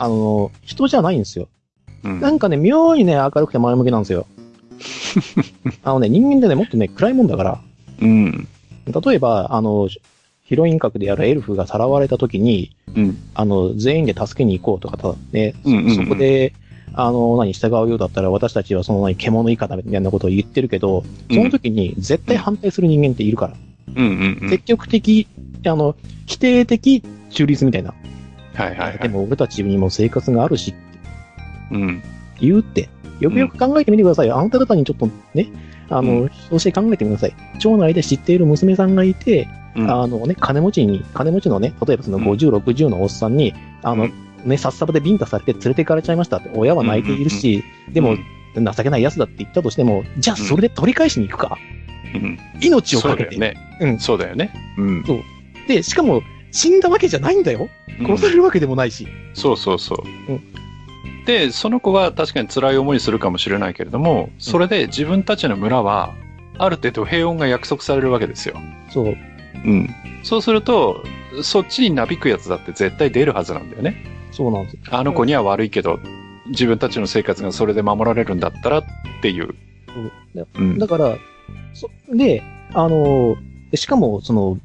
あの、人じゃないんですよ。うん。なんかね、妙にね、明るくて前向きなんですよ。あのね、人間ってね、もっとね、暗いもんだから、うん。例えば、あの、ヒロイン格であるエルフがさらわれた時に、うん。あの、全員で助けに行こうとか、ただね、うんうんうんそこで、あの、何、従うようだったら私たちはその何、獣以下だみたいなことを言ってるけど、その時に絶対反対する人間っているから。うんうんうん。積極的、あの、否定的中立みたいな。はいはいはい。でも俺たちにも生活があるし、うん。言うって。よくよく考えてみてくださいよ。あなた方にちょっとね、あの、うそして考えてください。町内で知っている娘さんがいて、うんあのね、金持ちに、金持ちのね、例えばそのうん50、60のおっさんに、あの、うんね、さっさばでビンタされて連れて行かれちゃいましたって、親は泣いているし、でも、情けない奴だって言ったとしても、じゃあそれで取り返しに行くか。うん。命をかけて。そうだよね。うんそうだよね。うん。で、しかも、死んだわけじゃないんだよ。殺されるわけでもないし。そうそうそう。うんで、その子は確かに辛い思いするかもしれないけれども、それで自分たちの村は、ある程度平穏が約束されるわけですよ。そう。うん。そうすると、そっちになびくやつだって絶対出るはずなんだよね。そうなんですよ。あの子には悪いけど、自分たちの生活がそれで守られるんだったらっていう。うん。だから、そで、あの、しかも、その、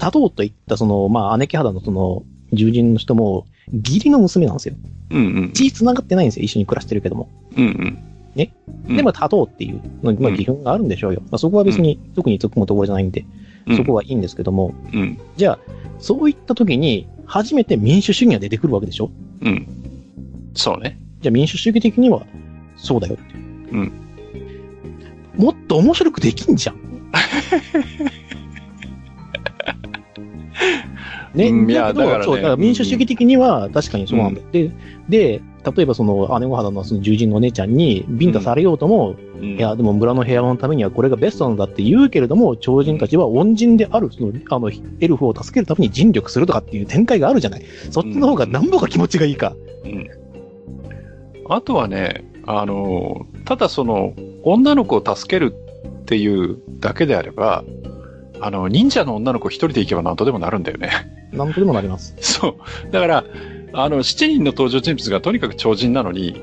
多動といった、その、まあ、姉貴肌のその、獣人の人も、義理の娘なんですよ。うんうん。血繋がってないんですよ。一緒に暮らしてるけども。うんうん。ねうんでも、多動っていうの、まあ、うん義憤があるんでしょうよ。まあ、そこは別に、特に突っ込むところじゃないんで、うんそこはいいんですけども、うん。じゃあ、そういった時に、初めて民主主義が出てくるわけでしょ？うん。そうね。じゃあ民主主義的には、そうだよって。うん。もっと面白くできんじゃん。ね、うん。いやだからね。だから民主主義的には確かにそうなんだ。よ。で、で、例えばその姉御肌のその獣人のお姉ちゃんにビンタされようとも、うん。いや、でも村の平和のためにはこれがベストなんだって言うけれども、超人たちは恩人である、その、あの、エルフを助けるために尽力するとかっていう展開があるじゃない。そっちの方が何ぼか気持ちがいいか。うん。あとはね、あの、ただその、女の子を助けるっていうだけであれば、あの、忍者の女の子一人で行けば何とでもなるんだよね。なんとでもなります。そう。だから、あの、7人の登場人物がとにかく超人なのに、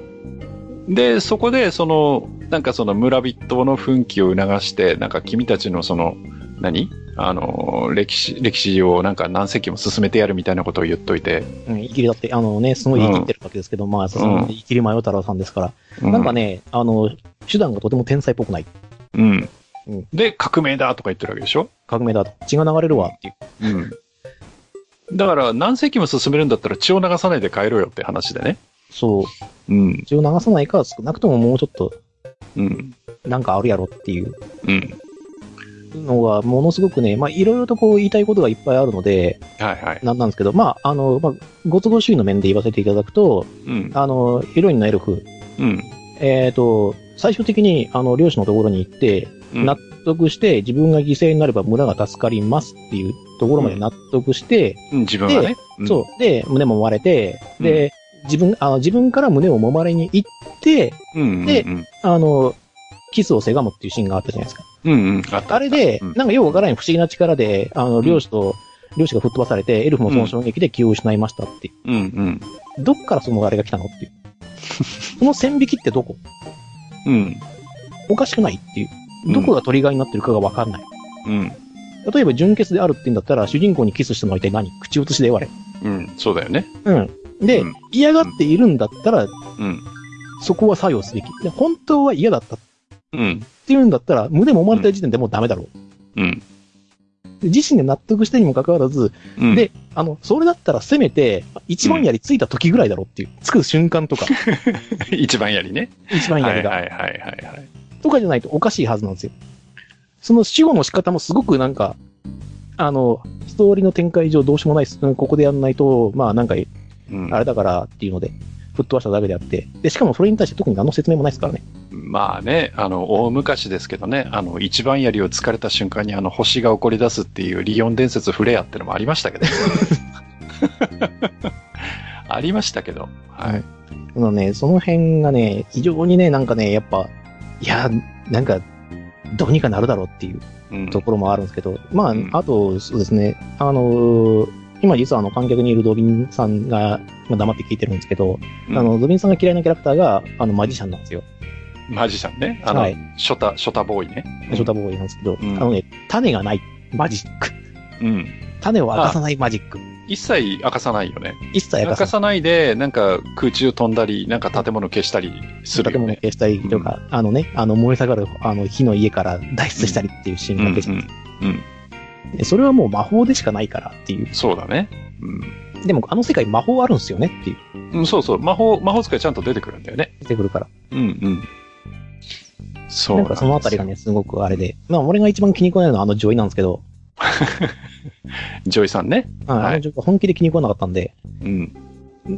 で、そこで、その、なんかその村人の奮起を促して、なんか君たちのその、何？あの、歴史、歴史をなんか何世紀も進めてやるみたいなことを言っといて、うん、イキリだって、あのね、すごい生きってるわけですけど、まあ、さすがにイキリマヨ太郎さんですから、うなんか、ね、あの、手段がとても天才っぽくない。うんうん。で、革命だとか言ってるわけでしょ？革命だと。血が流れるわっていう。うん。だから、何世紀も進めるんだったら血を流さないで帰ろうよって話でね。そう。うん。血を流さないか、少なくとももうちょっと、うん。なんかあるやろっていううん。のが、ものすごくね、まあ、いろいろとこう言いたいことがいっぱいあるので、はいはい。なんなんですけど、まあ、あの、まあ、ご都合主義の面で言わせていただくと、うん。あの、ヒロインのエルフ、うん。えっ、と、最終的に、あの、漁師のところに行って、うん納得して、自分が犠牲になれば村が助かりますっていうところまで納得して、うん自分はね。うんそう。で、胸も揉まれて、で、自分、あの、自分から胸を揉まれに行って、うん。でうんあの、キスをせがむっていうシーンがあったじゃないですか。うんうん。あ。あれで、うんなんかよくわからない不思議な力で、あの、漁師と、漁師が吹っ飛ばされて、エルフもその衝撃で気を失いましたって。うんうん。どっからそのあれが来たのっていう。その線引きってどこ？うん。おかしくないっていうう。んどこがトリガーになってるかがわかんない。うん。例えば純潔であるって言うんだったら、主人公にキスしたのは一体何？口移しで言われ。うん。そうだよね。うん。で、うん嫌がっているんだったら、うん。そこは作用すべき。で、本当は嫌だったっうん。ていうんだったら、胸揉まれた時点でもうダメだろう。うん。で自身で納得してにもかかわらず、うん。で、あの、それだったらせめて、一番槍ついた時ぐらいだろうっていう。つく瞬間とか、一番やりね。一番槍が、はいはいはいはいはい。とかじゃないとおかしいはずなんですよ。その死後の仕方もすごくなんか、あの、ストーリーの展開上どうしようもないです。うんここでやんないと、まあなんか、うんあれだからっていうので、吹っ飛ばしただけであって。で、しかもそれに対して特に何の説明もないですからね。まあね、あの、大昔ですけどね、あの、一番槍を突かれた瞬間にあの、星が起こり出すっていうリオン伝説フレアってのもありましたけど。ありましたけど。はい。あのね、その辺がね、非常にね、なんかね、やっぱ、いや、なんか、どうにかなるだろうっていううんところもあるんですけど、まあうん、あと、そうですね、あのー今実はあの観客にいるドビンさんがまあ黙って聞いてるんですけど、うんあの、ドビンさんが嫌いなキャラクターが、あの、マジシャンなんですよ。マジシャンね。あの、はいショタ、ショタボーイね。ショタボーイなんですけど、うんあのね、種がないマジック。うん。種を明かさないマジック。一切明かさないよね。一切明明かかさない。さないで、なんか空中飛んだり、なんか建物消したりする建物よね。消したりとか、あのね、あの燃え盛るあの火の家から脱出したりっていうシーンうん、うんだけじゃん、うん。でそれはもう魔法でしかないからっていう。そうだね。でもあの世界魔法あるんですよねっていう。うん。うん、そうそう。魔法、魔法使いちゃんと出てくるんだよね。出てくるから。うんうん。そうなんかそのあたりがね、すごくあれで。まあ俺が一番気に食わないのはあの女医なんですけど、女医さんね。あはいあの女医が本気で気に食わなかったんで、うん。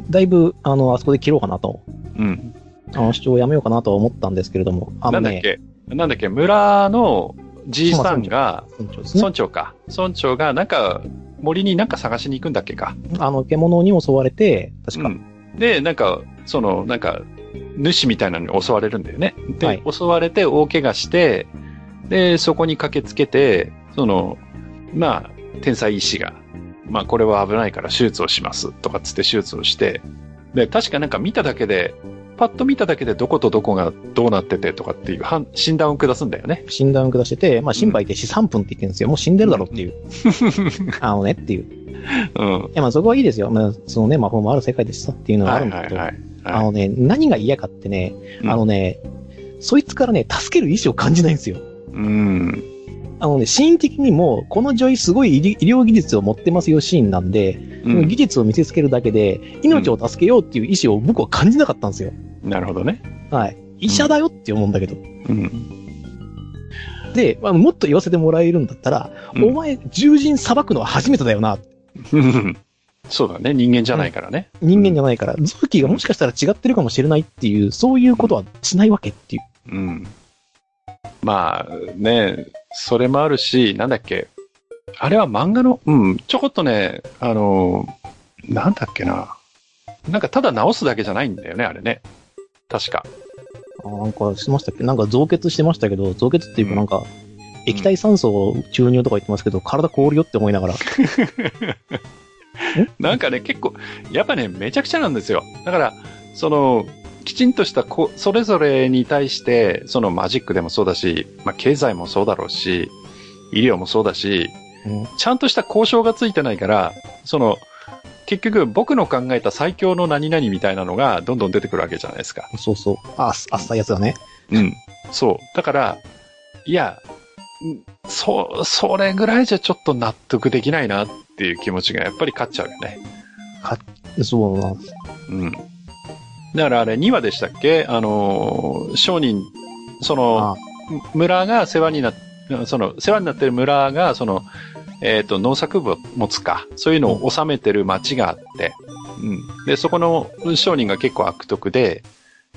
だいぶ、あの、あそこで切ろうかなと、うん。あの主張をやめようかなとは思ったんですけれども、あのね、なんだっけ？なんだっけ？村のじいさんが、村長ね村長か。村長がなんか森になんか探しに行くんだっけか。あの、獣に襲われて、確か、うんで、なんか、その、なんか、主みたいなのに襲われるんだよね。で、はい襲われて大怪我して、で、そこに駆けつけて、その、まあ、天才医師が、まあ、これは危ないから手術をしますとかっつって手術をして、で、確かなんか見ただけで、パッと見ただけでどことどこがどうなっててとかっていう判診断を下すんだよね。診断を下してて、まあ、心肺停止3分って言ってるんですよ。もう死んでるだろっていう。あのねっていう。いうん。や、まあそこはいいですよ。まあ、そのね、魔法もある世界でしたっていうのはあはるんだけど、いはいはい。あのね、何が嫌かってね、うんあのね、そいつからね、助ける意志を感じないんですよ。うん。あのね、シーン的にも、この女医すごい医療技術を持ってますよシーンなんで、うん技術を見せつけるだけで、命を助けようっていう意志を僕は感じなかったんですよ。なるほどね。はい。医者だよって思うんだけど。うん。で、まあ、もっと言わせてもらえるんだったら、うんお前、獣人裁くのは初めてだよな。う んそうだね。人間じゃないからね。人間じゃないから、臓器がもしかしたら違ってるかもしれないっていう、そういうことはしないわけっていう。うん。まあね、それもあるし、なんだっけ。あれは漫画の、うん、ちょこっとね、あの、なんだっけな。なんかただ直すだけじゃないんだよね、あれね。確か。あなんかしてましたっけ？なんか増血してましたけど、増血っていうかなんか、液体酸素を注入とか言ってますけど、体凍るよって思いながら。なんかね、結構、やっぱね、めちゃくちゃなんですよ。だから、その、きちんとしたこ、それぞれに対して、そのマジックでもそうだし、まあ、経済もそうだろうし、医療もそうだし、うんちゃんとした交渉がついてないから、その、結局僕の考えた最強の何々みたいなのがどんどん出てくるわけじゃないですか。そうそう。あ、あっさいやつだね。うん。そう。だから、いや、んそ、それぐらいじゃちょっと納得できないなっていう気持ちがやっぱり勝っちゃうよね。そうな。うん。だからあれ2話でしたっけ？あのー、商人、その、あ村が世話になっその、世話になってる村が、その、えっ、と、農作物か、そういうのを治めてる町があって、うん。で、そこの商人が結構悪徳で、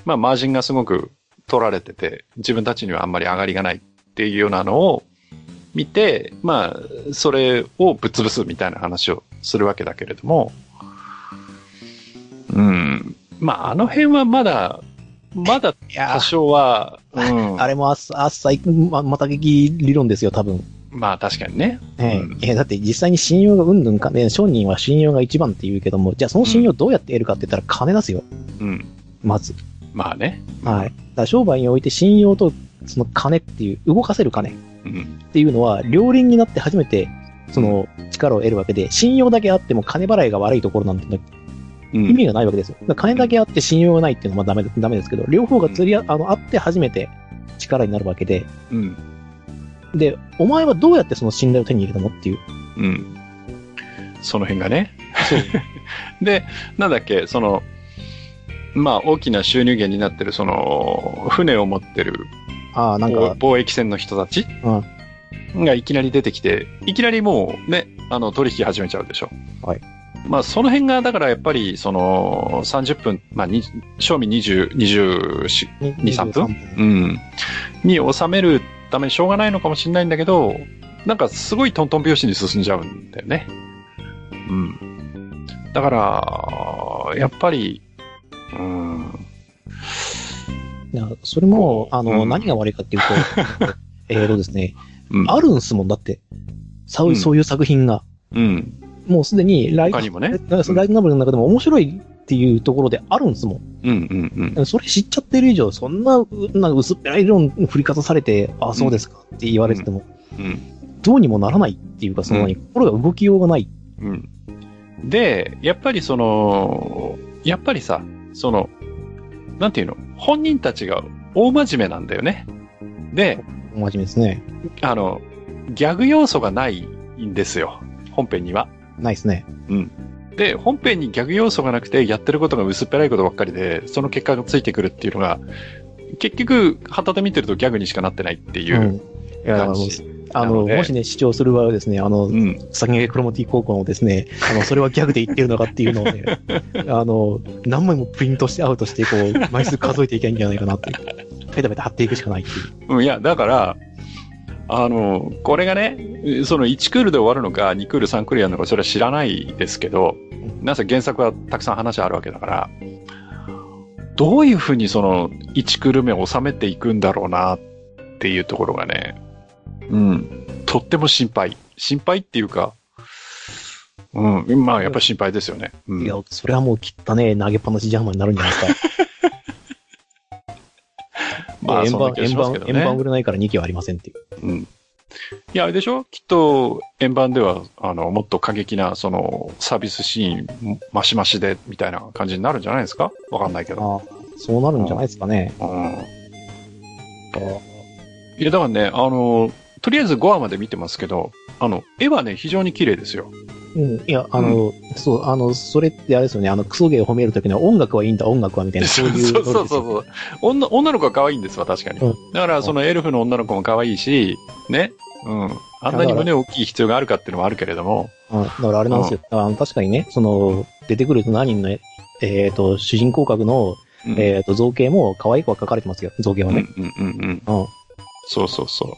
まあ、マージンがすごく取られてて、自分たちにはあんまり上がりがないっていうようなのを見て、まあ、それをぶっ潰すみたいな話をするわけだけれども、うん。まあ、あの辺はまだ、まだ 多少は、うん。あれもあっさ、あっさい、ま、また劇理論ですよ、多分。まあ確かにね。ええうんだって実際に信用がうんぬんかね、商人は信用が一番って言うけども、じゃあその信用どうやって得るかって言ったら金ですよ、うん。まず。まあね。はい。だ商売において信用とその金っていう、動かせる金っうん。ていうのは、両輪になって初めて、その力を得るわけで、信用だけあっても金払いが悪いところなんてうん。意味がないわけですよ。金だけあって信用がないっていうのはダメダメですけど、両方が釣りあ、あの、あって初めて力になるわけで、うん。で、お前はどうやってその信頼を手に入れたのっていう。うん。その辺がね。で、なんだっけ、その、まあ大きな収入源になってる、その、船を持ってるああ、なん貿か、貿易船の人たちがいきなり出てきて、いきなりもうね、あの、取引始めちゃうでしょ。はい。まあその辺が、だからやっぱり、その、30分、まあ、に賞味20、24、2、3分？うん。に収めるためにしょうがないのかもしれないんだけど、なんかすごいトントン拍子に進んじゃうんだよね。うん。だから、やっぱり、うん。いや、それも、あの、うん何が悪いかっていうと、えーとですね、うん。あるんすもんだって。そういう作品が。うん。もうすでにライト、他にもね。ライトノベルの中でも面白いっていうところであるんですもん。うんうんうん。それ知っちゃってる以上、そんな、うなんか薄っぺらい理論振りかざされて、ああ、そうですかって言われてても、うん。どうにもならないっていうか、その、うん心が動きようがない。うん。で、やっぱりその、やっぱりさ、その、なんていうの、本人たちが大真面目なんだよね。で、お真面目ですね。あの、ギャグ要素がないんですよ。本編には。ないですね。で、本編にギャグ要素がなくて、やってることが薄っぺらいことばっかりで、その結果がついてくるっていうのが、結局、旗で見てるとギャグにしかなってないっていう感じ。あのなのでもしね、主張する場合はですね、あの、うん。先駆けクロモティ高校のですね、あの、それはギャグで言ってるのかっていうのをね、あの、何枚もプリントしてアウトして、こう、枚数数えていけばいいんじゃないかなって。ペタペタ貼っていくしかないっていう。うん、いや、だから、あの、これがね、その1クールで終わるのか、2クール、3クールやるのか、それは知らないですけど、なぜ原作はたくさん話あるわけだから、どういうふうにその1クール目を収めていくんだろうなっていうところがね、うん、とっても心配。心配っていうか、うん、まあやっぱり心配ですよね。うんいや、それはもうきったね、投げっぱなしジャーマンになるんじゃないですか。まあ円盤、円盤。円盤売れないから2機はありませんっていう。うん。いや、あれでしょ？きっと、円盤では、あの、もっと過激な、その、サービスシーン、マシマシで、みたいな感じになるんじゃないですか？わかんないけど。そうなるんじゃないですかね。うん。いや、だからね、あの、とりあえず5話まで見てますけど、あの、絵はね、非常に綺麗ですよ。うん。いや、あの、そう、あの、それってあれですよね、あの、クソゲーを褒めるときには音楽はいいんだ、音楽はみたいな、そういうそうそうそうそう。女女の子は可愛いんですわ、確かに。うんだから、そのエルフの女の子も可愛いし、ね。うん。あんなに胸大きい必要があるかっていうのもあるけれども、うん。だからあれなんですよ。あの確かにね、その、出てくる7人の、えっ、と、主人公格の、うんえっ、と、造形も可愛い子は描かれてますよ、造形はね。うんうんうんうん。うん。そうそうそう。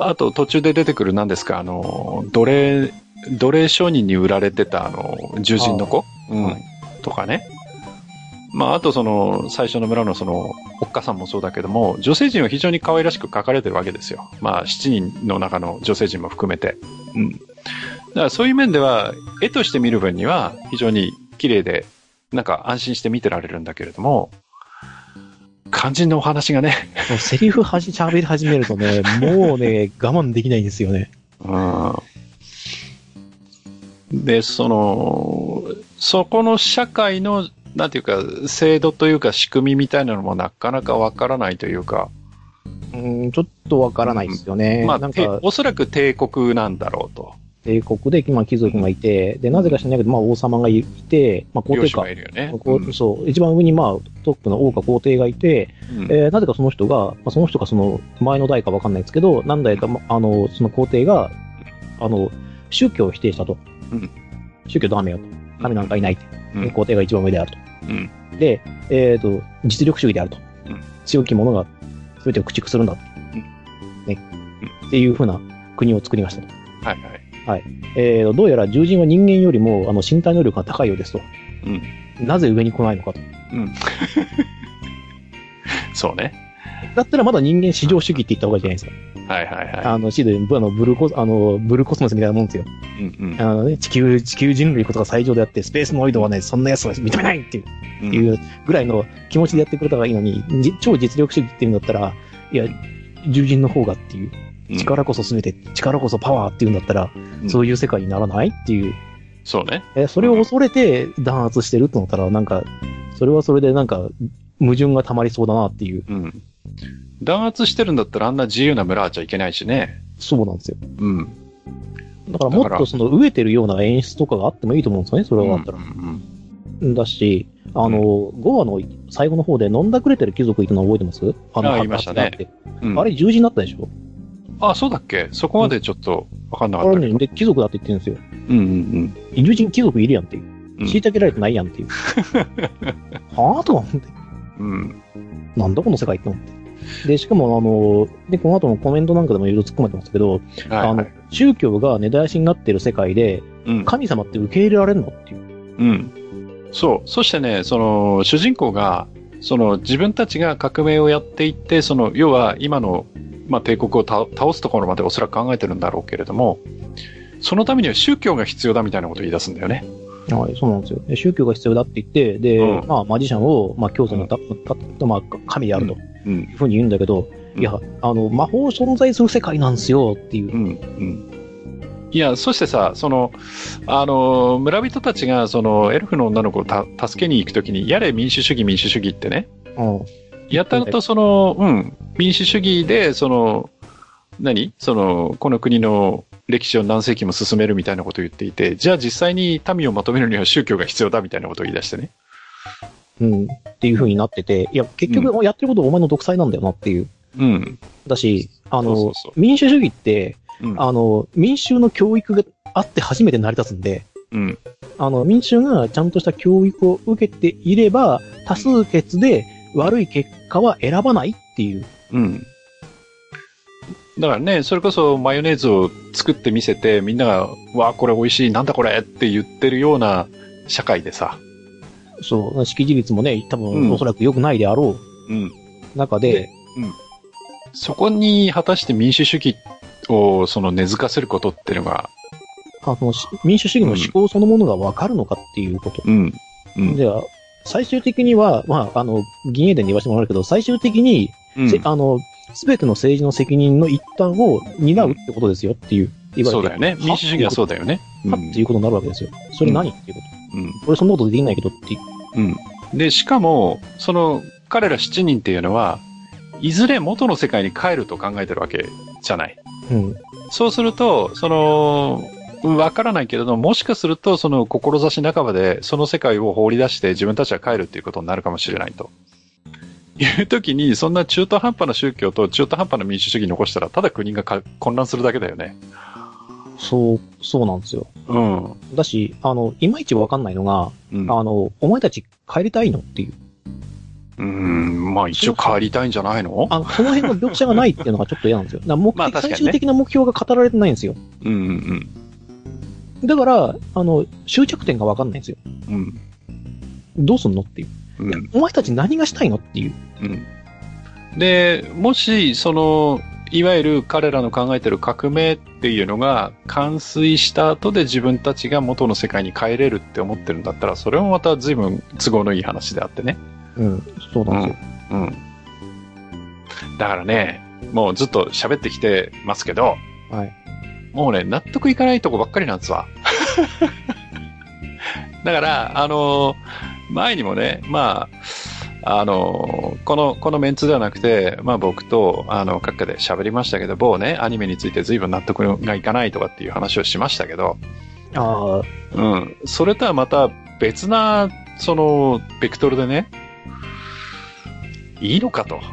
あと途中で出てくる何ですか、あの、奴隷、奴隷商人に売られてたあの、獣人の子？うん、はいとかね。まあ、あとその、最初の村のその、おっかさんもそうだけども、女性陣は非常に可愛らしく描かれてるわけですよ。まあ、7人の中の女性陣も含めて。うん。だからそういう面では、絵として見る分には非常に綺麗で、なんか安心して見てられるんだけれども、肝心のお話がね、セリフはじ、喋り始めるとね、もうね、我慢できないんですよね。うんで、その、そこの社会の、なんていうか、制度というか仕組みみたいなのもなかなかわからないというか、うん、ちょっとわからないですよね。まあ、てなんか、おそらく帝国なんだろうと。帝国で、まあ、貴族がいて、で、なぜか知らないけど、まあ、王様がいて、まあ、皇帝か。いるよね。そう、一番上に、まあ、トップの王か皇帝がいて、うんえーなぜかその人が、まあ、その人かその前の代かわかんないですけど、何代か、まあの、その皇帝が、あの、宗教を否定したと。うん宗教ダメよと。神なんかいないって。うん皇帝が一番上であると。うんで、えっ、と、実力主義であると。うん強き者が全てを駆逐するんだ。ね。っていうふうな国を作りましたと。はいはい。えー、どうやら獣人は人間よりもあの身体能力が高いようですと。うん。なぜ上に来ないのかと。うん。そうね。だったらまだ人間至上主義って言った方がいいじゃないですか。はいはいはあの、シードで、あの、ブルーコス、あの、ブルーコスモスみたいなもんですよ。い。うんうんあのね、地球、地球人類ことが最上であって、スペースノイドはね、そんな奴は認めないっていううん。いうぐらいの気持ちでやってくれた方がいいのに、じ超実力主義っていうんだったら、いや、獣人の方がっていう、うん力こそ全て、力こそパワーっていうんだったら、うんそういう世界にならないっていう、そうね。えそれを恐れて弾圧してるって思ったら、なんか、それはそれでなんか、矛盾が溜まりそうだなっていう、うん。弾圧してるんだったらあんな自由な村あっちゃいけないしね。そうなんですよ。うん。だからもっとその飢えてるような演出とかがあってもいいと思うんですよね、それはあったら。うんうんだし、あの、5話の最後の方で飲んだくれてる貴族いたの覚えてます？あの、あ言いましたねうんあれ十字になったでしょ？あ、そうだっけ？そこまでちょっとわかんなかった。あれね、で、貴族だって言ってるんですよ。うんうん友人貴族いるやんっていう。うん虐げられてないやんっていう。はぁとか思って。うん。うん。なんだこの世界って思って。で、しかもあの、で、この後のコメントなんかでもいろいろ突っ込まれてますけど、はいあのはい。、宗教が根絶やしになってる世界で、うん。神様って受け入れられるの？っていう。うん。そう。そしてね、その、主人公が、その、自分たちが革命をやっていって、その、要は今の、まあ、帝国をた倒すところまでおそらく考えてるんだろうけれども、そのためには宗教が必要だみたいなことを言い出すんだよね。はい、そうなんですよ。で宗教が必要だって言って、で、うんまあ、マジシャンを、まあ、教祖のた、たまあ、神であるとうん。いうふうに言うんだけど、うんいや、あの、魔法存在する世界なんですよっていう。うん。うん。いや、そしてさ、その、あの、村人たちが、その、エルフの女の子をた助けに行くときに、やれ民主主義民主主義ってね、うん。やたらとその、うん、民主主義で、その、何？その、この国の歴史を何世紀も進めるみたいなことを言っていて、じゃあ実際に民をまとめるには宗教が必要だみたいなことを言い出してね。うん。っていうふうになってて、いや、結局、やってることお前の独裁なんだよなっていう。うん。だし、あの、そうそうそう民主主義って、うん。あの、民衆の教育があって初めて成り立つんで、うん。あの、民衆がちゃんとした教育を受けていれば、多数決で悪い結果は選ばないっていう。うん。だからね、それこそマヨネーズを作ってみせて、みんなが、わあ、これ美味しい、なんだこれって言ってるような社会でさ。そう、識字率もね、多うん分おそらく良くないであろうん。う中で、そこに果たして民主主義をその根付かせることっていうのが、あの、し民主主義の思考そのものがわかるのかっていうこと。うん。うん。では、最終的には、まあ、あの、銀英伝で言わせてもらうけど、最終的に、うんせあの、すべての政治の責任の一端を担うってことですよっていう、言われてそうだよね。民主主義はそうだよね。はっていうことになるわけですよ。それ何っていうこうん。と。俺そんなことできないけどっていう。うん。で、しかも、その、彼ら7人っていうのは、いずれ元の世界に帰ると考えてるわけじゃない。うん。そうすると、その、わからないけれども、もしかすると、その、志半ばで、その世界を放り出して自分たちは帰るっていうことになるかもしれないと。いう時に、そんな中途半端な宗教と中途半端な民主主義残したら、ただ国がか混乱するだけだよね。そう、そうなんですよ。うん。だし、あの、いまいちわかんないのが、うん。あの、お前たち帰りたいの？っていう。うん、まあ一応帰りたいんじゃないの？あの、その辺の描写がないっていうのがちょっと嫌なんですよ。だ目的まあね最終的な目標が語られてないんですよ。うんうんだから、あの、終着点がわかんないんですよ。うん。うん。どうすんのっていう。うん。お前たち何がしたいの？っていう。うん。で、もし、その、いわゆる彼らの考えてる革命っていうのが完遂した後で自分たちが元の世界に帰れるって思ってるんだったら、それもまた随分都合のいい話であってね。うん、そうなんですよ。うん。だからね、もうずっと喋ってきてますけど、はい。もうね、納得いかないとこばっかりなんですわ。だから、あの前にもね、まあ、あのこの、このメンツではなくて、まあ僕と、あの、閣下で喋りましたけど、某ね、アニメについて随分納得がいかないとかっていう話をしましたけど、ああ、うん。それとはまた別な、その、ベクトルでね、いいのかと。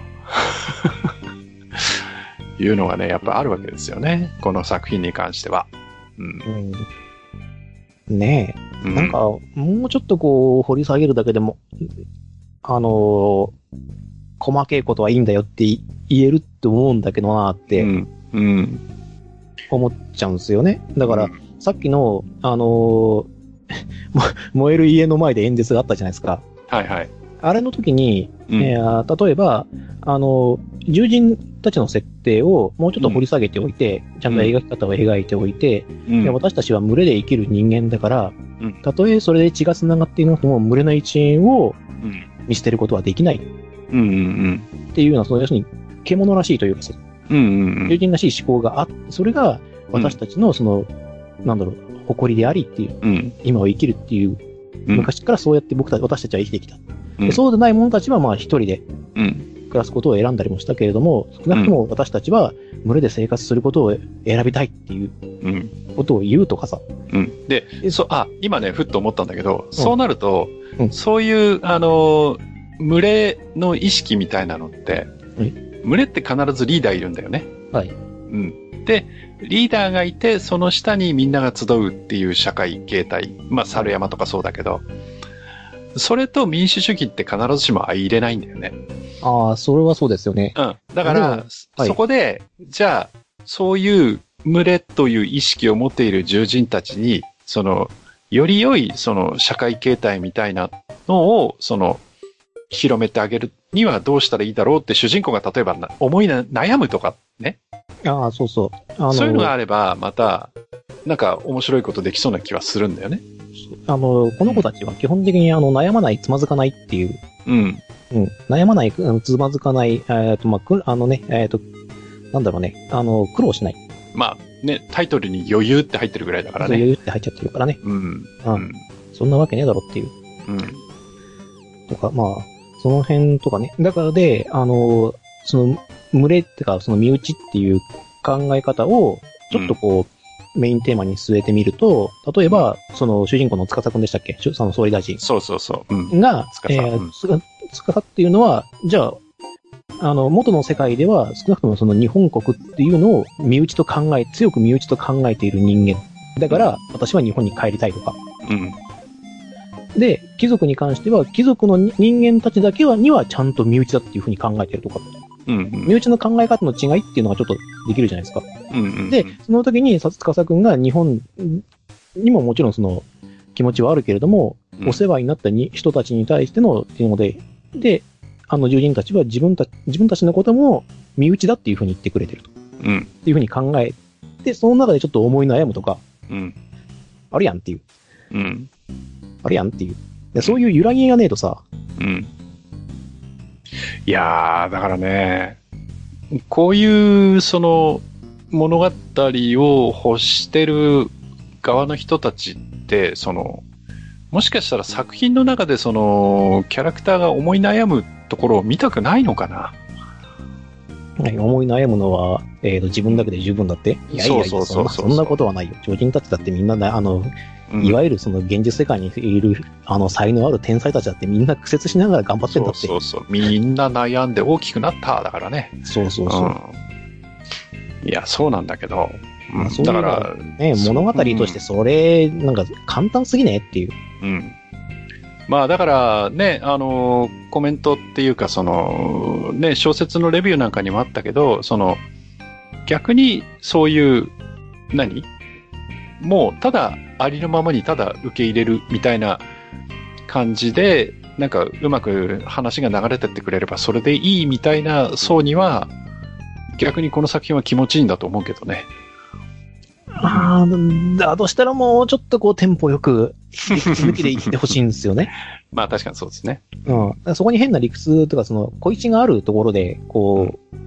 いうのがね、やっぱあるわけですよね。この作品に関しては。うん。うん。ねえ。うんなんか、もうちょっとこう、掘り下げるだけでも、あのー細けいことはいいんだよって言えるって思うんだけどなってうん。うん。思っちゃうんですよね。だから、うんさっきの、あの 燃える家の前で演説があったじゃないですか。はいはい。あれの時に、うんえー例えば、あの、獣人たちの設定をもうちょっと掘り下げておいて、ちゃんと描き方を描いておいて、うんで私たちは群れで生きる人間だから、うんたとえそれで血が繋がっていなくても群れの一員をうん。見捨てることはできないっうんうんていうような、その要するに獣らしいというか、そうん。うんうん獣人らしい思考があって、それが私たちのその、なんだろう、誇りでありっていう、うん。うん。今を生きるっていう、うん昔からそうやって僕たち、私たちは生きてきた。うんでそうでない者たちはまあ一人でうん。暮らすことを選んだりもしたけれども、少なくとも私たちは群れで生活することを選びたいっていううん。ことを言うとかさ。うん。で、そう、あ、今ね、ふっと思ったんだけど、そうなると、うんそういう、あの、群れの意識みたいなのって、はい群れって必ずリーダーいるんだよね。はい。うん。で、リーダーがいて、その下にみんなが集うっていう社会形態。まあ、猿山とかそうだけど、それと民主主義って必ずしも相入れないんだよね。ああ、それはそうですよね。うん。だから、はいそこで、じゃあ、そういう群れという意識を持っている獣人たちに、その、より良い、その、社会形態みたいなのを、その、広めてあげるにはどうしたらいいだろうって主人公が例えばな思いな悩むとかね。ああ、そうそう。あのそういうのがあれば、また、なんか面白いことできそうな気はするんだよね。あの、この子たちは基本的にあの、悩まない、つまずかないっていう、うん。うん、悩まない、うんつまずかない、えっ、と、まあ、くあのね、えっ、と、なんだろうね、あの、苦労しない。まあね、タイトルに余裕って入ってるぐらいだからね。余裕って入っちゃってるからね。うん。う。うんん。そんなわけねえだろっていう。うん。とか、まあ、その辺とかね。だからで、あの、その、群れってか、その身内っていう考え方を、ちょっとこう、メインテーマに据えてみると、例えば、その主人公の司くんでしたっけ？その総理大臣そうそうそう。うん。が、司えうんー、つか司っていうのは、じゃあ、あの、元の世界では少なくともその日本国っていうのを身内と考え、強く身内と考えている人間。だから、私は日本に帰りたいとか。うん。で、貴族に関しては、貴族の人間たちだけは、にはちゃんと身内だっていうふうに考えてるとか。うん。身内の考え方の違いっていうのがちょっとできるじゃないですか。うん。うん。で、その時に、さつかさくんが日本にももちろんその気持ちはあるけれども、うんお世話になったに人たちに対してのっていうので、で、あの獣人たちは自分たち、自分たちのことも身内だっていうふうに言ってくれてると。うん。っていうふうに考えて、その中でちょっと思い悩むとか、うん。あるやんっていう。うん。あるやんっていう。でそういう揺らぎがねえとさ、うん。いやー、だからね、こういう、その、物語を欲してる側の人たちって、その、もしかしたら作品の中でその、キャラクターが思い悩むところを見たくないのかな？はい思い悩むのは、えーと、自分だけで十分だって？いやいやいや、そんなことはないよ。超人たちだってみんなね、あの、うんいわゆるその現実世界にいる、あの、才能ある天才たちだってみんな苦節しながら頑張ってんだって。そうそうそう。みんな悩んで大きくなった、だからね。そうそうそう。うん。いや、そうなんだけど。あそうだから、ね、物語としてそれ、なんか簡単すぎねっていう。うん。まあだからね、あの、コメントっていうか、その、ね、小説のレビューなんかにもあったけど、その、逆にそういう、何？もうただありのままにただ受け入れるみたいな感じで、なんかうまく話が流れてってくれればそれでいいみたいな層には、逆にこの作品は気持ちいいんだと思うけどね。まあ、だとしたらもうちょっとこうテンポよく、抜きでいってほしいんですよね。まあ確かにそうですね。うん。そこに変な理屈とか、その、小一があるところで、こう、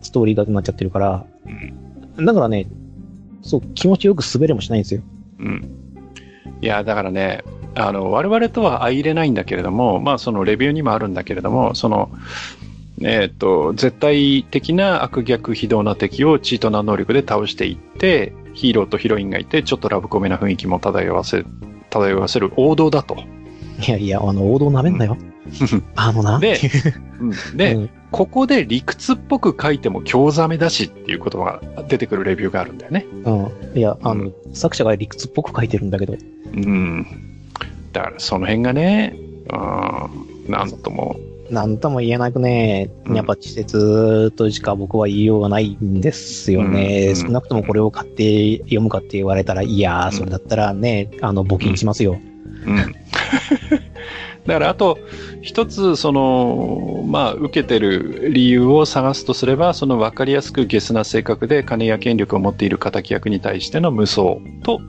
ストーリーがなっちゃってるから、だからね、そう、気持ちよく滑れもしないんですよ。うん。いや、だからね、あの、我々とは相入れないんだけれども、まあそのレビューにもあるんだけれども、その、えっ、と、絶対的な悪逆非道な敵をチートな能力で倒していって、ヒーローとヒロインがいて、ちょっとラブコメな雰囲気も漂わせ、漂わせる王道だと。いやいや、あの、王道舐めんなよ。あのな。で うんで、うんここで理屈っぽく書いても興ざめだしっていう言葉が出てくるレビューがあるんだよね。うん。いや、あうの、作者が理屈っぽく書いてるんだけど、うん。だからその辺がね、うん、なんとも、なんとも言えなくね、うんやっぱ稚拙としか僕は言いようがないんですよね。うん少なくともこれを買って読むかって言われたら、いやー、それだったらね、あの、募金しますよ。うん。だから、あと、一つ、その、まあ、受けてる理由を探すとすれば、その分かりやすくゲスな性格で金や権力を持っている敵役に対しての無双と、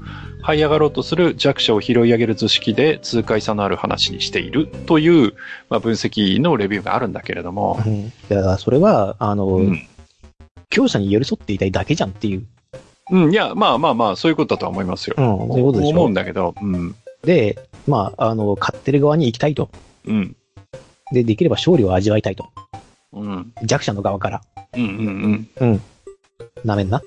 這い上がろうとする弱者を拾い上げる図式で痛快さのある話にしているという、まあ、分析のレビューがあるんだけれども、うん。だから、それは、あの、うん。強者に寄り添っていたいだけじゃんっていう。うん、いや、まあまあまあ、そういうことだとは思いますよ。うん、そういうことでし思うょんだけど、うん。で、まあ、あの、買ってる側に行きたいと。うん。で、できれば勝利を味わいたいと。うん。弱者の側から。うん。うん。うん。うん。なめんな。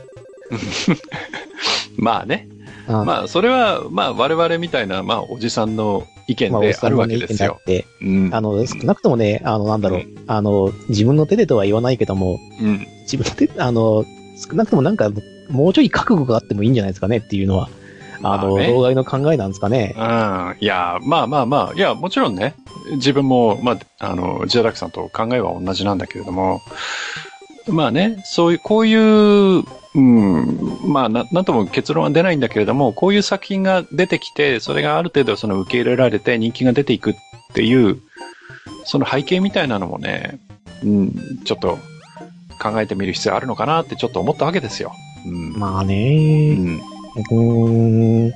まあね。うんまあ、それは、まあ、我々みたいな、まあ、おじさんの意見であるわけですよ。って、うん。あの、少なくともね、あの、なんだろう、うあの、自分の手でとは言わないけども、うん。自分の手、あの、少なくともなんか、もうちょい覚悟があってもいいんじゃないですかねっていうのは、あの、老害の考えなんですかね。うん。いや、まあまあまあ、いや、もちろんね、自分も、まあ、あの、ジアダックさんと考えは同じなんだけれども、まあね、そういう、こういう、うん、まあな、なんとも結論は出ないんだけれども、こういう作品が出てきて、それがある程度その受け入れられて人気が出ていくっていう、その背景みたいなのもね、うん、ちょっと考えてみる必要あるのかなってちょっと思ったわけですよ。うん。まあうね、ん。うーん。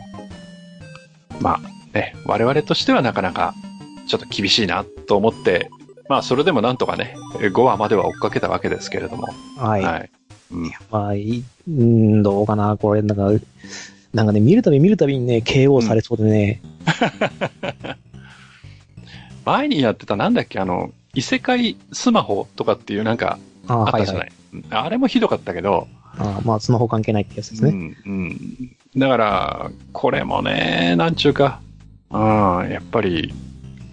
まあね、我々としてはなかなかちょっと厳しいなと思って、まあそれでもなんとかね、5話までは追っかけたわけですけれども。はい。はい。うんまあ、うん、どうかな、これ、なんか、なんかね、見るたび見るたびにね、KO されそうでね、前にやってたなんだっけ、あの、異世界スマホとかっていうなんかああ、あったじゃない。はいはい。うんあれもひどかったけど、ああまあ、スマホ関係ないってやつですね。うん、うん。だから、これもね、なんちゅうか、うん、やっぱり、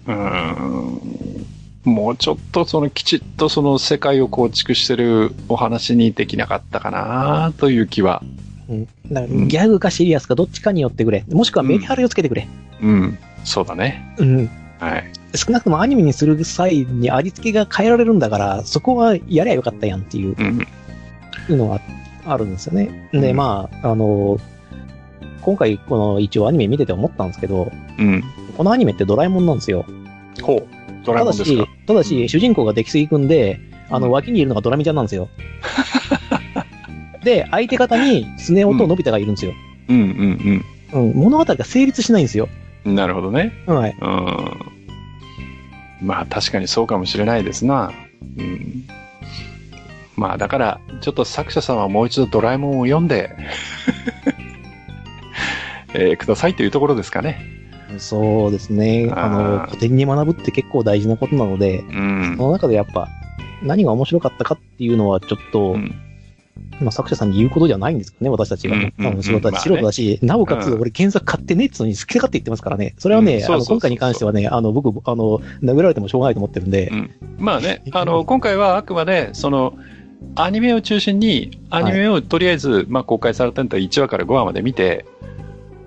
うん、もうちょっとそのきちっとその世界を構築してるお話にできなかったかなという気は、うん。だからうんギャグかシリアスかどっちかによってくれ。もしくはメリハリをつけてくれ。うん、そうだね。うん。はい。少なくともアニメにする際に味付けが変えられるんだから、そこはやりゃよかったやんっていううん、のがあるんですよね。で、うんまあ、あの、今回この一応アニメ見てて思ったんですけど、うん。このアニメってドラえもんなんですよ。ほう。ドラえただしもんですか？、ただし、主人公が出来すぎくんで、あの、うん脇にいるのがドラミちゃんなんですよ。で、相手方にスネ夫とのび太がいるんですよ。うん、うん、うん、物語が成立しないんですよ。うん。なるほどね。はい。うん。まあ確かにそうかもしれないですな。うん。まあだから、ちょっと作者さんはもう一度ドラえもんを読んで、えーくださいというところですかね。そうですね。ああの、ー古典に学ぶって結構大事なことなので、うんそ。の中でやっぱ、何が面白かったかっていうのはちょっと、うんまあ作者さんに言うことじゃないんですけどね、私たちが。うんうんあの仕事だまあね素人だし、なおかつうん俺原作買ってねえっつうのに好き勝手言ってますからね。それはね、あの、今回に関してはね、あの、僕、あの、殴られてもしょうがないと思ってるんでう、んまあね、あの、今回はあくまで、その、アニメを中心に、アニメをとりあえず、まあ公開されたんだ1話から5話まで見て、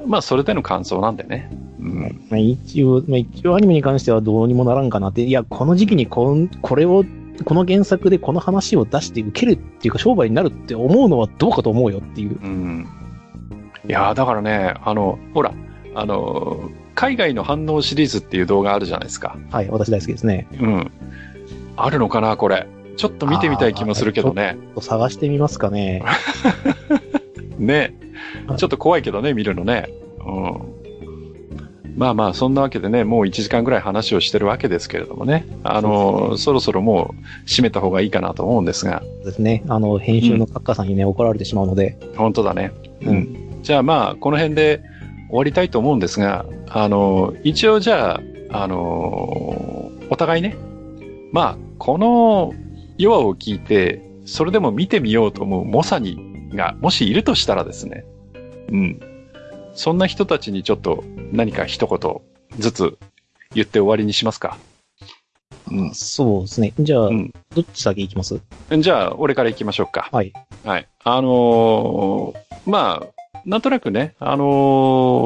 まあそれでの感想なんでね。うん。まあ、一応、まあ、一応アニメに関してはどうにもならんかなって、いや、この時期にこんこれを、この原作でこの話を出して受けるっていうか商売になるって思うのはどうかと思うよっていう。うん。いやーだからね、あの、ほら、あの、海外の反応シリーズっていう動画あるじゃないですか。はい、私大好きですね。うん。あるのかな、これ。ちょっと見てみたい気もするけどね。探してみますかね。ね。はいちょっと怖いけどね、見るのね。うん。まあまあ、そんなわけでね、もう1時間ぐらい話をしてるわけですけれどもね。あの、そろそろもう締めた方がいいかなと思うんですが、ですね。あの、編集の作家さんにね、怒られてしまうので。本当だね。ううん。じゃあまあ、この辺で終わりたいと思うんですが、あの、一応じゃあ、あの、お互いね、まあ、この弱を聞いて、それでも見てみようと思うモサニが、もしいるとしたらですね、うん。そんな人たちにちょっと何か一言ずつ言って終わりにしますか。うん。そうですね。じゃあ、うんどっち先行きます？じゃあ、俺から行きましょうか。はい。はい。あのーまあ、なんとなくね、あの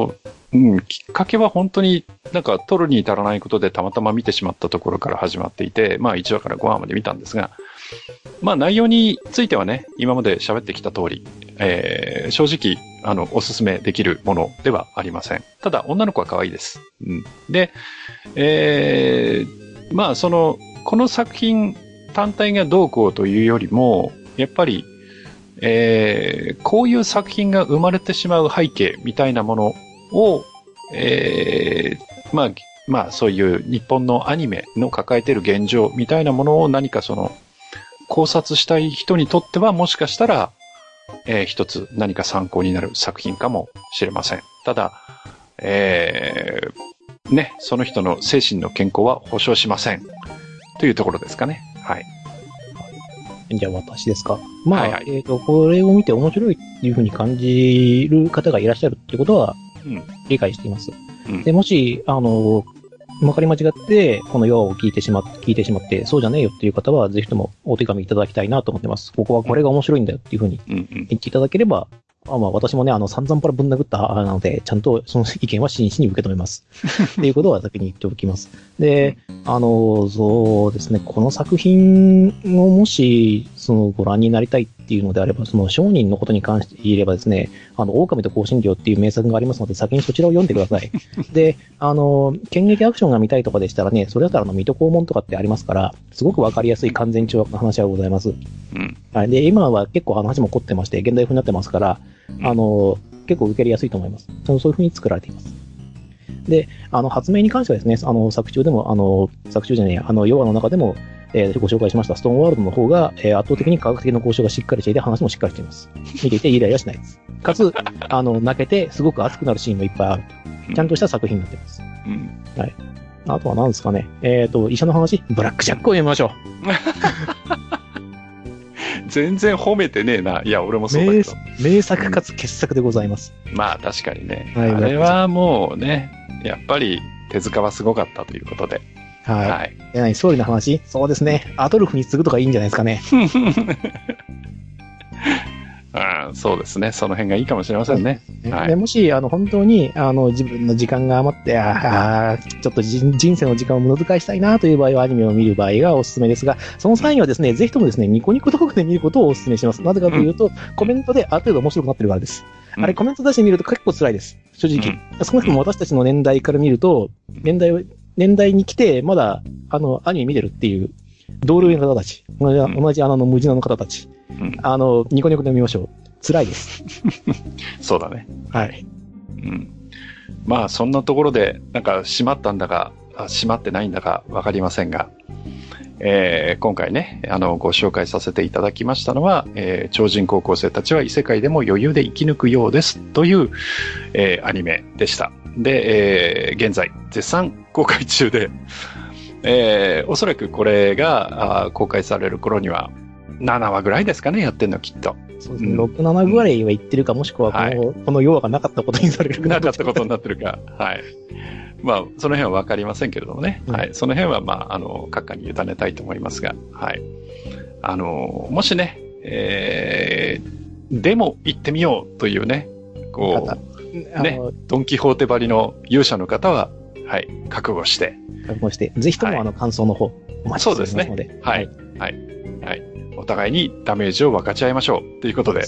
ーうん、きっかけは本当になんか取るに至らないことでたまたま見てしまったところから始まっていて、まあ1話から5話まで見たんですが、まあ内容についてはね、今まで喋ってきた通り、えー正直、あの、おすすめできるものではありません。ただ、女の子は可愛いです。うん。で、えーまあその、この作品単体がどうこうというよりも、やっぱり、えーこういう作品が生まれてしまう背景みたいなものを、えーまあ、まあそういう日本のアニメの抱えている現状みたいなものを何かその考察したい人にとってはもしかしたら、えー一つ何か参考になる作品かもしれません。ただ、えーね、その人の精神の健康は保証しません。というところですかね。はい。じゃあ私ですか。まあ、はいはいえっ、と、これを見て面白いっていうふうに感じる方がいらっしゃるっていうことはうん。理解しています。うんで、もし、あの、まかり間違って、この要を聞いてしまっ聞いてしまって、そうじゃねえよっていう方は、ぜひともお手紙いただきたいなと思ってます。ここはこれが面白いんだよっていうふうに。言っていただければ、あまあ私もね、あの、散々パラぶん殴った派なので、ちゃんとその意見は真摯に受け止めます。っていうことは先に言っておきます。で、あの、そうですね、この作品をもし、その、ご覧になりたいっていうのであれば、その、商人のことに関して言えればですね、あの、狼と香辛料っていう名作がありますので、先にそちらを読んでください。で、あの、剣撃アクションが見たいとかでしたらね、それだったらあの、水戸黄門とかってありますから、すごくわかりやすい完全懲悪の話はございます。うん。はい。で、今は結構話も起こってまして、現代風になってますから、うんあの、結構受け入れやすいと思います。そのそういう風に作られています。で、あの、発明に関してはですね、あの、作中でも、あの、作中じゃねえや、あの、ヨガの中でも、えーご紹介しましたストーンワールドの方が、えー圧倒的に科学的な交渉がしっかりしていて、話もしっかりしています。見ていてイライラしないです。かつ、あの、泣けて、すごく熱くなるシーンもいっぱいあると。ちゃんとした作品になっています。うん。あとは何ですかね。えっ、と、医者の話？ブラックジャックを読みましょ 全然褒めてねえな。いや、俺もそうだけ名ど。名作かつ傑作でございます。まあ確かにね。はいあれはもうね、やっぱり手塚はすごかったということで。はい。はい。え、何総理の話？そうですね。アドルフに次ぐとかいいんじゃないですかね。うん、そうですね。その辺がいいかもしれませんね。はいでもし、あの、本当に、あの、自分の時間が余って、ああ、ちょっとじ人生の時間を無駄遣いしたいなという場合は、アニメを見る場合がおすすめですが、その際にはですね、ぜひともですね、ニコニコ動画で見ることをおすすめします。なぜかというと、コメントである程度面白くなってるからです。うんあれ、コメント出してみると結構辛いです。正直。少なくとも私たちの年代から見ると、年代を、年代に来て、まだ、あの、アニメ見てるっていう、同類の方たち、同じん同じ穴の無地の方たち、うんあの、ニコニコで見ましょう。辛いです。そうだね。はい。うん。まあ、そんなところで、なんか、閉まったんだか、あ閉まってないんだかわかりませんが、えー今回ね、あの、ご紹介させていただきましたのは、えー超人高校生たちは異世界でも余裕で生き抜くようですという、えーアニメでした。で、えー現在、絶賛公開中で、えーおそらくこれがあー公開される頃には、7話ぐらいですかね、やってんのきっと。そうですね。うん6、7ぐらいは言ってるか、もしくはこの、はいこの要はがなかったことにされるなかったことになってるか。はい。まあ、その辺はわかりませんけれどもね。うんはい。その辺は、まあ、あの、閣下に委ねたいと思いますが、はい。あの、もしね、えー、でも行ってみようというね、こ方う、あねの、ドンキホーテばりの勇者の方は、はい、覚悟して、覚悟して、ぜひとはいもあの、感想の方、お待ちしておりますので。はい。はい。はい。お互いにダメージを分かち合いましょう。ということで。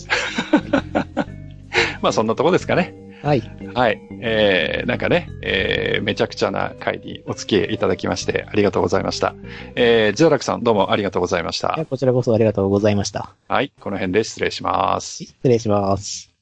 まあ、そんなとこですかね。はい。はい。えー、なんかね、えー、めちゃくちゃな回にお付き合いいただきましてありがとうございました。えー、ジョーラクさんどうもありがとうございました。こちらこそありがとうございました。はい。この辺で失礼します。失礼します。